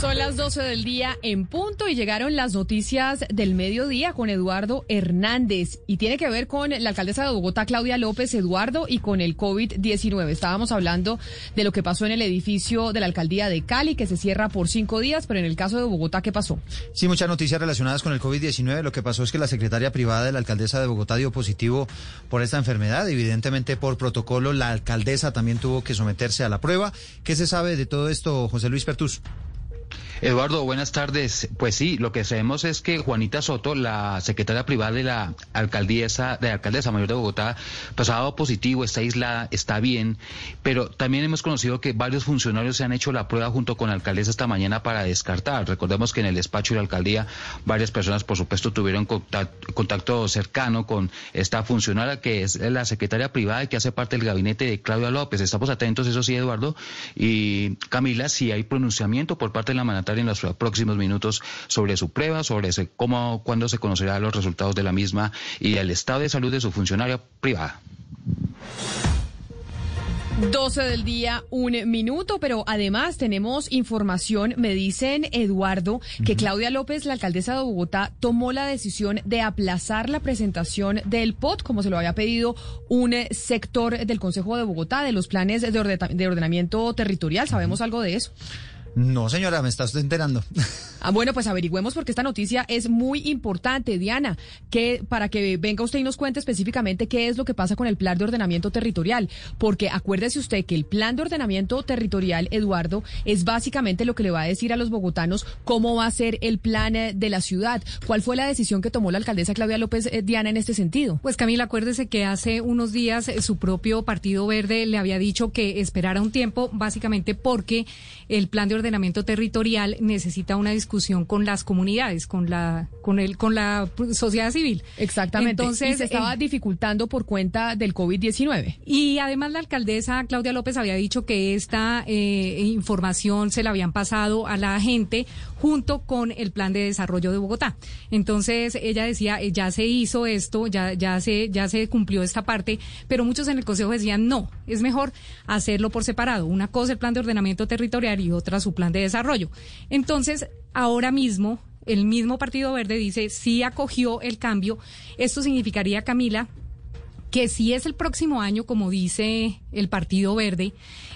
Son las 12 del día en punto y llegaron las noticias del mediodía con Eduardo Hernández y tiene que ver con la alcaldesa de Bogotá, Claudia López Eduardo, y con el COVID-19. Estábamos hablando de lo que pasó en el edificio de la alcaldía de Cali, que se cierra por cinco días, pero en el caso de Bogotá, ¿qué pasó? Sí, muchas noticias relacionadas con el COVID-19. Lo que pasó es que la secretaria privada de la alcaldesa de Bogotá dio positivo por esta enfermedad. Evidentemente, por protocolo, la alcaldesa también tuvo que someterse a la prueba. ¿Qué se sabe de todo esto, José Luis Pertus? Eduardo, buenas tardes. Pues sí, lo que sabemos es que Juanita Soto, la secretaria privada de la alcaldesa, de la alcaldesa mayor de Bogotá, pues ha dado positivo, está aislada, está bien, pero también hemos conocido que varios funcionarios se han hecho la prueba junto con la alcaldesa esta mañana para descartar. Recordemos que en el despacho de la alcaldía varias personas, por supuesto, tuvieron contacto, cercano con esta funcionaria que es la secretaria privada y que hace parte del gabinete de Claudia López. Estamos atentos, eso sí, Eduardo. Y Camila, si hay pronunciamiento por parte de la manata en los próximos minutos sobre su prueba, sobre ese, cómo, cuándo se conocerán los resultados de la misma y el estado de salud de su funcionaria privada. 12 del día, un minuto, pero además tenemos información, me dicen Eduardo, que Claudia López, la alcaldesa de Bogotá, tomó la decisión de aplazar la presentación del POT, como se lo había pedido un sector del Consejo de Bogotá, de los planes de, ordenamiento territorial. ¿Sabemos algo de eso? No, señora, me estás enterando. Ah, bueno, pues averigüemos porque esta noticia es muy importante, Diana, que para que venga usted y nos cuente específicamente qué es lo que pasa con el plan de ordenamiento territorial, porque acuérdese usted que el plan de ordenamiento territorial, Eduardo, es básicamente lo que le va a decir a los bogotanos cómo va a ser el plan eh, de la ciudad. ¿Cuál fue la decisión que tomó la alcaldesa Claudia López eh, Diana en este sentido? Pues Camila, acuérdese que hace unos días eh, su propio Partido Verde le había dicho que esperara un tiempo, básicamente porque el plan de ordenamiento territorial necesita una discusión con las comunidades, con la, con el, con la sociedad civil. Exactamente. Entonces, se estaba eh, dificultando por cuenta del COVID-19. Y además la alcaldesa Claudia López había dicho que esta eh, información se la habían pasado a la gente junto con el plan de desarrollo de Bogotá. Entonces, ella decía, eh, ya se hizo esto, ya, ya se, ya se cumplió esta parte, pero muchos en el Consejo decían, no, es mejor hacerlo por separado. Una cosa el plan de ordenamiento territorial y otra su plan de desarrollo. Entonces, ahora mismo, el mismo Partido Verde dice, sí acogió el cambio. Esto significaría, Camila, que si es el próximo año, como dice el Partido Verde,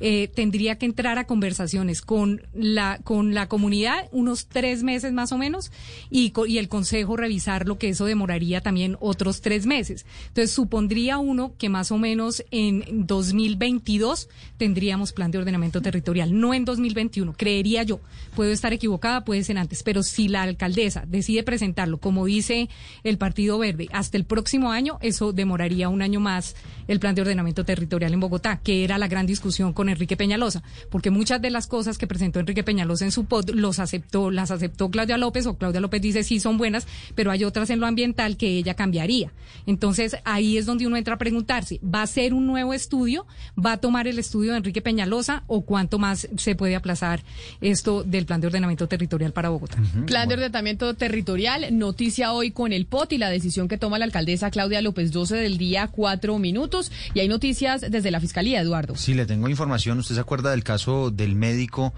eh, tendría que entrar a conversaciones con la, con la comunidad unos tres meses más o menos y, y el Consejo revisar lo que eso demoraría también otros tres meses. Entonces, supondría uno que más o menos en 2022 tendríamos plan de ordenamiento territorial, no en 2021, creería yo. Puedo estar equivocada, puede ser antes, pero si la alcaldesa decide presentarlo, como dice el Partido Verde, hasta el próximo año, eso demoraría un año más el plan de ordenamiento territorial en Bogotá, que era la gran discusión con Enrique Peñalosa, porque muchas de las cosas que presentó Enrique Peñalosa en su pod los aceptó, las aceptó Claudia López o Claudia López dice sí son buenas, pero hay otras en lo ambiental que ella cambiaría. Entonces ahí es donde uno entra a preguntarse, ¿va a ser un nuevo estudio? ¿Va a tomar el estudio de Enrique Peñalosa o cuánto más se puede aplazar esto del plan de ordenamiento territorial para Bogotá? Plan de ordenamiento territorial, noticia hoy con el POT y la decisión que toma la alcaldesa Claudia López 12 del día, cuatro minutos. Y hay noticias desde la Fiscalía, Eduardo. Sí, le tengo información ¿Usted se acuerda del caso del médico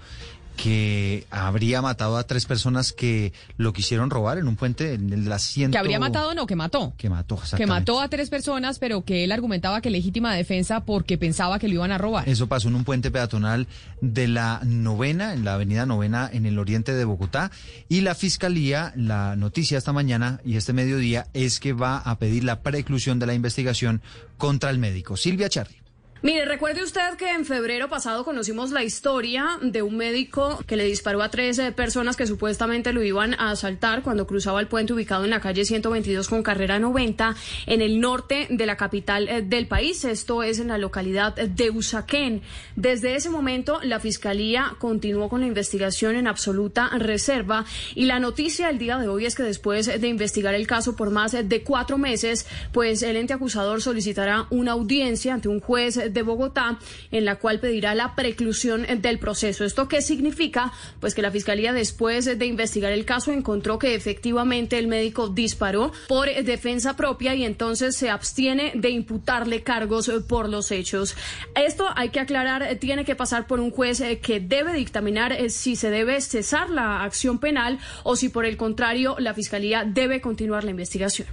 que habría matado a tres personas que lo quisieron robar en un puente en el asiento. Que habría matado, no, que mató. Que mató, Que mató a tres personas, pero que él argumentaba que legítima defensa porque pensaba que lo iban a robar. Eso pasó en un puente peatonal de la novena, en la avenida novena, en el oriente de Bogotá. Y la fiscalía, la noticia esta mañana y este mediodía es que va a pedir la preclusión de la investigación contra el médico. Silvia Charri. Mire, recuerde usted que en febrero pasado conocimos la historia de un médico que le disparó a 13 personas que supuestamente lo iban a asaltar cuando cruzaba el puente ubicado en la calle 122 con carrera 90 en el norte de la capital eh, del país. Esto es en la localidad de Usaquén. Desde ese momento, la fiscalía continuó con la investigación en absoluta reserva y la noticia del día de hoy es que después de investigar el caso por más de cuatro meses, pues el ente acusador solicitará una audiencia ante un juez de Bogotá, en la cual pedirá la preclusión del proceso. ¿Esto qué significa? Pues que la Fiscalía, después de investigar el caso, encontró que efectivamente el médico disparó por defensa propia y entonces se abstiene de imputarle cargos por los hechos. Esto hay que aclarar, tiene que pasar por un juez que debe dictaminar si se debe cesar la acción penal o si por el contrario la Fiscalía debe continuar la investigación.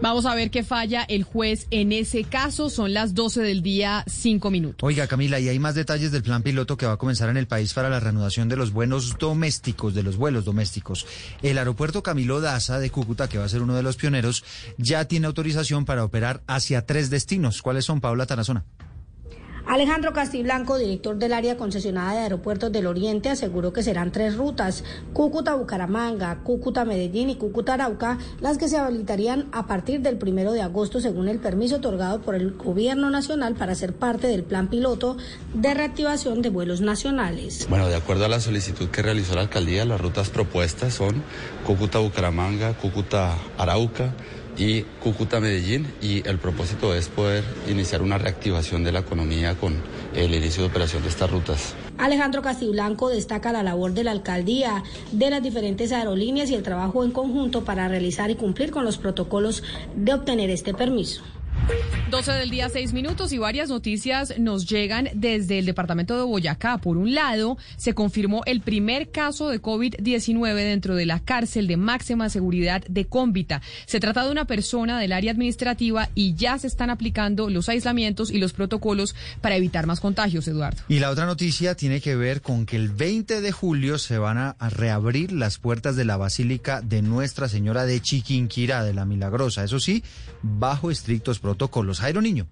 Vamos a ver qué falla el juez en ese caso. Son las 12 del día, 5 minutos. Oiga, Camila, y hay más detalles del plan piloto que va a comenzar en el país para la reanudación de los buenos domésticos, de los vuelos domésticos. El aeropuerto Camilo Daza de Cúcuta, que va a ser uno de los pioneros, ya tiene autorización para operar hacia tres destinos. ¿Cuáles son, Paula Tarazona? Alejandro Castiblanco, director del área concesionada de Aeropuertos del Oriente, aseguró que serán tres rutas, Cúcuta-Bucaramanga, Cúcuta-Medellín y Cúcuta-Arauca, las que se habilitarían a partir del primero de agosto según el permiso otorgado por el Gobierno Nacional para ser parte del plan piloto de reactivación de vuelos nacionales. Bueno, de acuerdo a la solicitud que realizó la alcaldía, las rutas propuestas son Cúcuta-Bucaramanga, Cúcuta-Arauca, y Cúcuta, Medellín, y el propósito es poder iniciar una reactivación de la economía con el inicio de operación de estas rutas. Alejandro Castiblanco destaca la labor de la alcaldía, de las diferentes aerolíneas y el trabajo en conjunto para realizar y cumplir con los protocolos de obtener este permiso. 12 del día, 6 minutos y varias noticias nos llegan desde el departamento de Boyacá. Por un lado, se confirmó el primer caso de COVID-19 dentro de la cárcel de máxima seguridad de Cómbita. Se trata de una persona del área administrativa y ya se están aplicando los aislamientos y los protocolos para evitar más contagios, Eduardo. Y la otra noticia tiene que ver con que el 20 de julio se van a reabrir las puertas de la Basílica de Nuestra Señora de Chiquinquirá de la Milagrosa. Eso sí, bajo estrictos protocolos. Jairo Niño.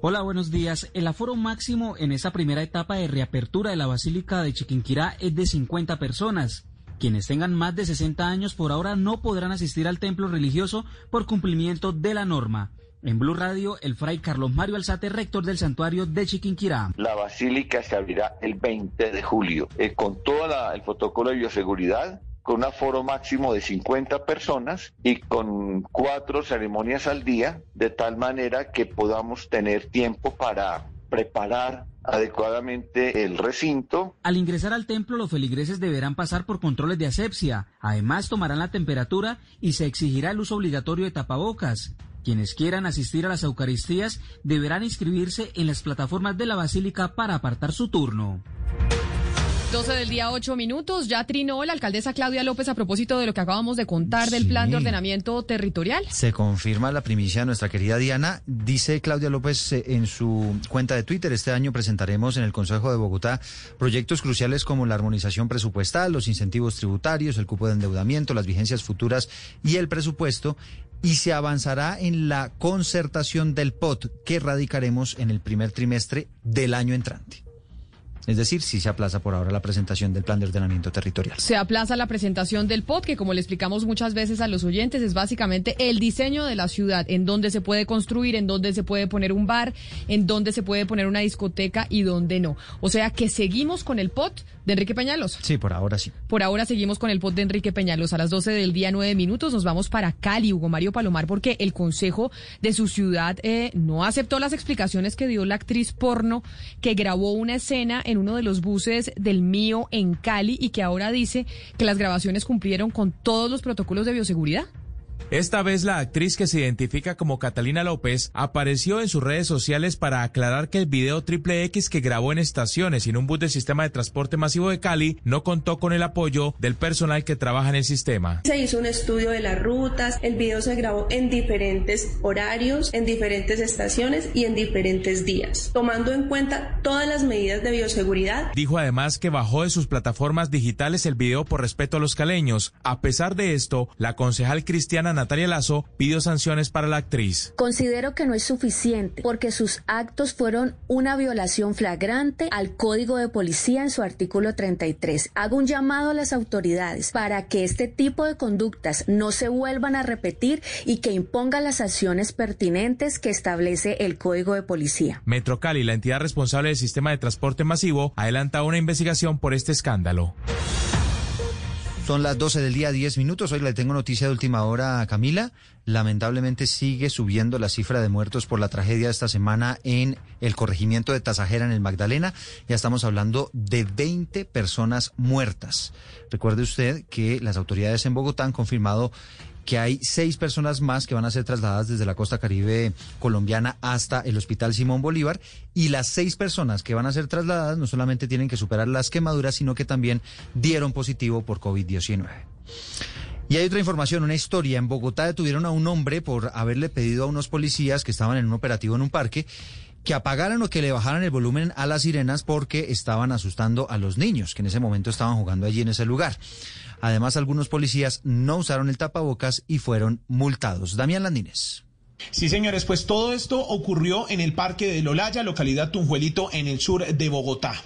Hola, buenos días. El aforo máximo en esa primera etapa de reapertura de la Basílica de Chiquinquirá es de 50 personas. Quienes tengan más de 60 años por ahora no podrán asistir al templo religioso por cumplimiento de la norma. En Blue Radio, el fray Carlos Mario Alzate, rector del santuario de Chiquinquirá. La basílica se abrirá el 20 de julio eh, con todo el protocolo de bioseguridad con un aforo máximo de 50 personas y con cuatro ceremonias al día, de tal manera que podamos tener tiempo para preparar adecuadamente el recinto. Al ingresar al templo, los feligreses deberán pasar por controles de asepsia. Además, tomarán la temperatura y se exigirá el uso obligatorio de tapabocas. Quienes quieran asistir a las Eucaristías deberán inscribirse en las plataformas de la Basílica para apartar su turno. 12 del día, 8 minutos. Ya trinó la alcaldesa Claudia López a propósito de lo que acabamos de contar del plan de ordenamiento territorial. Se confirma la primicia de nuestra querida Diana. Dice Claudia López eh, en su cuenta de Twitter, este año presentaremos en el Consejo de Bogotá proyectos cruciales como la armonización presupuestal, los incentivos tributarios, el cupo de endeudamiento, las vigencias futuras y el presupuesto. Y se avanzará en la concertación del POT que radicaremos en el primer trimestre del año entrante. Es decir, si se aplaza por ahora la presentación del plan de ordenamiento territorial. Se aplaza la presentación del POT, que como le explicamos muchas veces a los oyentes, es básicamente el diseño de la ciudad, en dónde se puede construir, en dónde se puede poner un bar, en dónde se puede poner una discoteca y dónde no. O sea que seguimos con el POT de Enrique Peñalos. Sí, por ahora sí. Por ahora seguimos con el POT de Enrique Peñalos. A las 12 del día, 9 minutos, nos vamos para Cali, Hugo Mario Palomar, porque el Consejo de su ciudad eh, no aceptó las explicaciones que dio la actriz porno que grabó una escena en uno de los buses del mío en Cali y que ahora dice que las grabaciones cumplieron con todos los protocolos de bioseguridad. Esta vez la actriz que se identifica como Catalina López apareció en sus redes sociales para aclarar que el video triple X que grabó en estaciones y en un bus del sistema de transporte masivo de Cali no contó con el apoyo del personal que trabaja en el sistema. Se hizo un estudio de las rutas, el video se grabó en diferentes horarios, en diferentes estaciones y en diferentes días, tomando en cuenta todas las medidas de bioseguridad. Dijo además que bajó de sus plataformas digitales el video por respeto a los caleños. A pesar de esto, la concejal cristiana Natalia Lazo pidió sanciones para la actriz. Considero que no es suficiente porque sus actos fueron una violación flagrante al Código de Policía en su artículo 33. Hago un llamado a las autoridades para que este tipo de conductas no se vuelvan a repetir y que impongan las acciones pertinentes que establece el Código de Policía. Metro Cali, la entidad responsable del sistema de transporte masivo, adelanta una investigación por este escándalo. Son las 12 del día, 10 minutos. Hoy le tengo noticia de última hora a Camila. Lamentablemente sigue subiendo la cifra de muertos por la tragedia de esta semana en el corregimiento de Tasajera en el Magdalena. Ya estamos hablando de 20 personas muertas. Recuerde usted que las autoridades en Bogotá han confirmado que hay seis personas más que van a ser trasladadas desde la costa caribe colombiana hasta el Hospital Simón Bolívar y las seis personas que van a ser trasladadas no solamente tienen que superar las quemaduras, sino que también dieron positivo por COVID-19. Y hay otra información, una historia. En Bogotá detuvieron a un hombre por haberle pedido a unos policías que estaban en un operativo en un parque que apagaran o que le bajaran el volumen a las sirenas porque estaban asustando a los niños que en ese momento estaban jugando allí en ese lugar. Además, algunos policías no usaron el tapabocas y fueron multados. Damián Landines. Sí, señores, pues todo esto ocurrió en el Parque de Lolaya, localidad Tunjuelito, en el sur de Bogotá.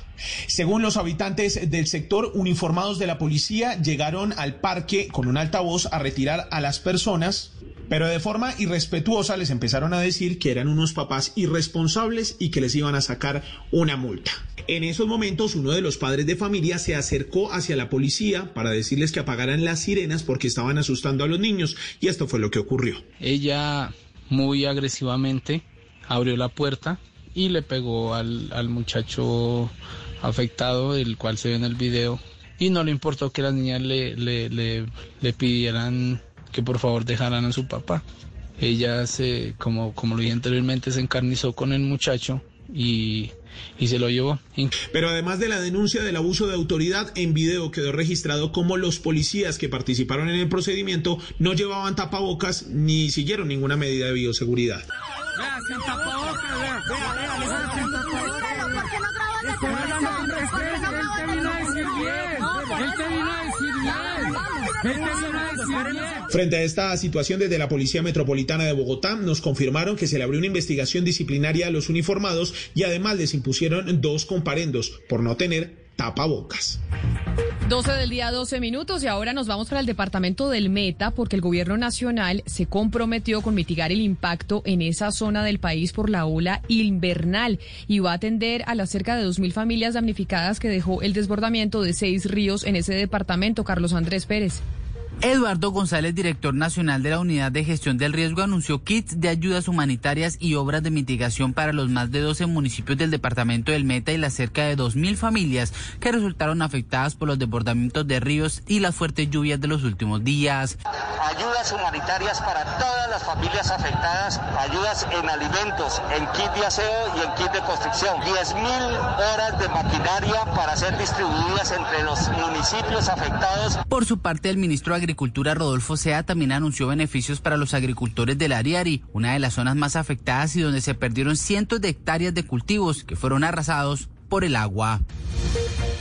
Según los habitantes del sector uniformados de la policía, llegaron al parque con un altavoz a retirar a las personas pero de forma irrespetuosa les empezaron a decir que eran unos papás irresponsables y que les iban a sacar una multa. En esos momentos uno de los padres de familia se acercó hacia la policía para decirles que apagaran las sirenas porque estaban asustando a los niños y esto fue lo que ocurrió. Ella muy agresivamente abrió la puerta y le pegó al, muchacho afectado, el cual se ve en el video, y no le importó que las niñas le, le, le pidieran que por favor dejaran a su papá. Ella se, como, como lo dije anteriormente, se encarnizó con el muchacho y, y se lo llevó. Pero además de la denuncia del abuso de autoridad, en video quedó registrado como los policías que participaron en el procedimiento no llevaban tapabocas ni siguieron ninguna medida de bioseguridad. Frente a esta situación, desde la Policía Metropolitana de Bogotá nos confirmaron que se le abrió una investigación disciplinaria a los uniformados y además les impusieron dos comparendos por no tener tapabocas. 12 del día, 12 minutos y ahora nos vamos para el departamento del Meta porque el gobierno nacional se comprometió con mitigar el impacto en esa zona del país por la ola invernal y va a atender a las cerca de 2.000 familias damnificadas que dejó el desbordamiento de seis ríos en ese departamento. Carlos Andrés Pérez. Eduardo González, director nacional de la Unidad de Gestión del Riesgo, anunció kits de ayudas humanitarias y obras de mitigación para los más de 12 municipios del departamento del Meta y las cerca de 2.000 familias que resultaron afectadas por los desbordamientos de ríos y las fuertes lluvias de los últimos días. Ayudas humanitarias para todas las familias afectadas, ayudas en alimentos, en kit de aseo y en kit de construcción. 10.000 horas de maquinaria para ser distribuidas entre los municipios afectados. Por su parte, el ministro de Agricultura Rodolfo Sea también anunció beneficios para los agricultores del Ariari, una de las zonas más afectadas y donde se perdieron cientos de hectáreas de cultivos que fueron arrasados por el agua.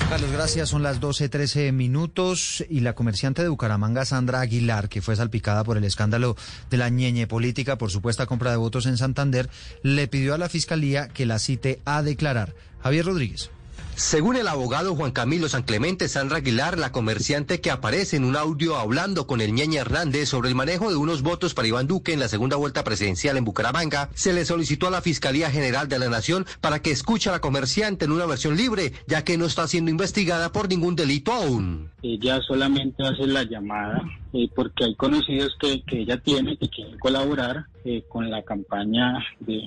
Carlos, gracias. Son las 12.13 minutos y la comerciante de Bucaramanga, Sandra Aguilar, que fue salpicada por el escándalo de la ñeñe política por supuesta compra de votos en Santander, le pidió a la fiscalía que la cite a declarar. Javier Rodríguez. Según el abogado Juan Camilo San Clemente Sandra Aguilar, la comerciante que aparece en un audio hablando con el Ñeña Hernández sobre el manejo de unos votos para Iván Duque en la segunda vuelta presidencial en Bucaramanga, se le solicitó a la Fiscalía General de la Nación para que escuche a la comerciante en una versión libre, ya que no está siendo investigada por ningún delito aún. Ella solamente hace la llamada eh, porque hay conocidos que, ella tiene que quieren colaborar eh, con la campaña de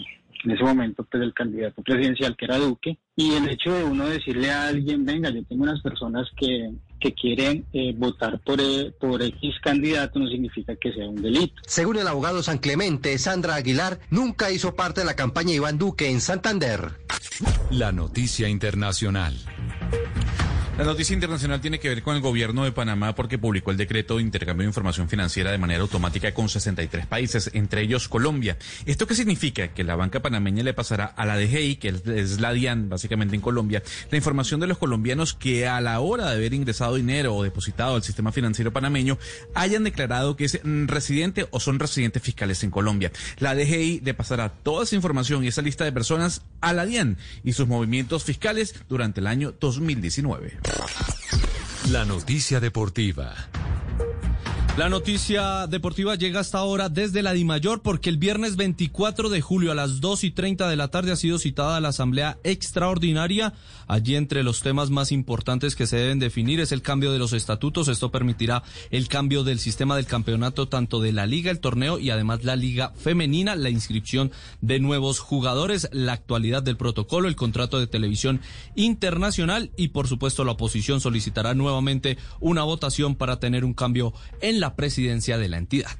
en ese momento pues el candidato presidencial que era Duque y el hecho de uno decirle a alguien venga yo tengo unas personas que, que quieren eh, votar por, eh, por X candidato no significa que sea un delito. Según el abogado San Clemente, Sandra Aguilar nunca hizo parte de la campaña Iván Duque en Santander. La noticia internacional. La noticia internacional tiene que ver con el gobierno de Panamá porque publicó el decreto de intercambio de información financiera de manera automática con 63 países, entre ellos Colombia. ¿Esto qué significa? Que la banca panameña le pasará a la DGI, que es la DIAN básicamente en Colombia, la información de los colombianos que a la hora de haber ingresado dinero o depositado al sistema financiero panameño hayan declarado que es residente o son residentes fiscales en Colombia. La DGI le pasará toda esa información y esa lista de personas a la DIAN y sus movimientos fiscales durante el año 2019. La noticia deportiva. La noticia deportiva llega hasta ahora desde la Dimayor porque el viernes 24 de julio a las 2 y 30 de la tarde ha sido citada la Asamblea Extraordinaria. Allí entre los temas más importantes que se deben definir es el cambio de los estatutos. Esto permitirá el cambio del sistema del campeonato tanto de la liga, el torneo y además la liga femenina, la inscripción de nuevos jugadores, la actualidad del protocolo, el contrato de televisión internacional y por supuesto la oposición solicitará nuevamente una votación para tener un cambio en la la presidencia de la entidad.